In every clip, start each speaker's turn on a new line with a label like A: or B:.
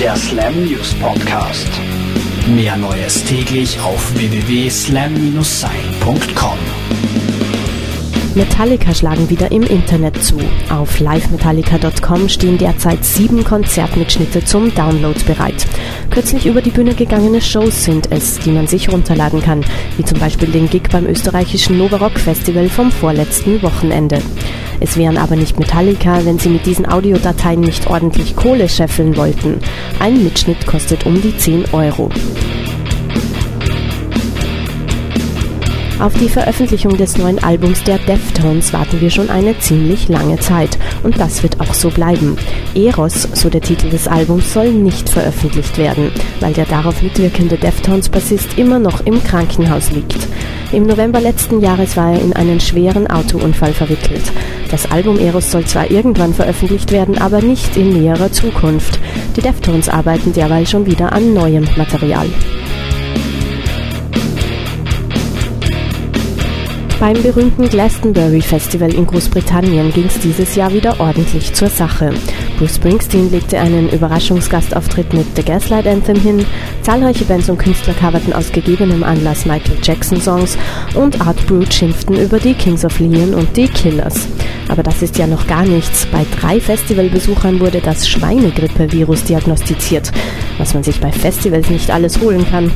A: Der Slam News Podcast. Mehr Neues täglich auf www.slam-sein.com.
B: Metallica schlagen wieder im Internet zu. Auf livemetallica.com stehen derzeit sieben Konzertmitschnitte zum Download bereit. Kürzlich über die Bühne gegangene Shows sind es, die man sich runterladen kann, wie zum Beispiel den Gig beim österreichischen Nova Rock Festival vom vorletzten Wochenende. Es wären aber nicht Metallica, wenn sie mit diesen Audiodateien nicht ordentlich Kohle scheffeln wollten. Ein Mitschnitt kostet um die 10 Euro. Auf die Veröffentlichung des neuen Albums der Deftones warten wir schon eine ziemlich lange Zeit und das wird auch so bleiben. Eros, so der Titel des Albums, soll nicht veröffentlicht werden, weil der darauf mitwirkende Deftones-Bassist immer noch im Krankenhaus liegt. Im November letzten Jahres war er in einen schweren Autounfall verwickelt. Das Album Eros soll zwar irgendwann veröffentlicht werden, aber nicht in näherer Zukunft. Die Deftones arbeiten derweil schon wieder an neuem Material. Beim berühmten Glastonbury Festival in Großbritannien ging es dieses Jahr wieder ordentlich zur Sache. Bruce Springsteen legte einen Überraschungsgastauftritt mit The Gaslight Anthem hin, zahlreiche Bands und Künstler coverten aus gegebenem Anlass Michael Jackson Songs und Art Brute schimpften über die Kings of Leon und die Killers. Aber das ist ja noch gar nichts. Bei drei Festivalbesuchern wurde das Schweinegrippe-Virus diagnostiziert, was man sich bei Festivals nicht alles holen kann.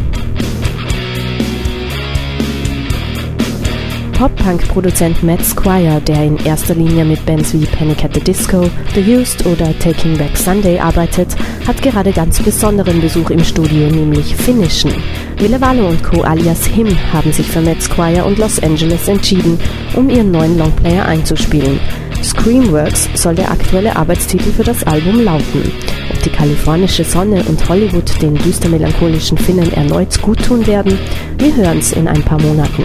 B: Pop-Punk-Produzent Matt Squire, der in erster Linie mit Bands wie Panic at the Disco, The Used oder Taking Back Sunday arbeitet, hat gerade ganz besonderen Besuch im Studio, nämlich Finnischen. Willevalo und Co. alias Him haben sich für Matt Squire und Los Angeles entschieden, um ihren neuen Longplayer einzuspielen. Screamworks soll der aktuelle Arbeitstitel für das Album lauten. Ob die kalifornische Sonne und Hollywood den düster melancholischen Finnen erneut guttun werden, wir hören's in ein paar Monaten.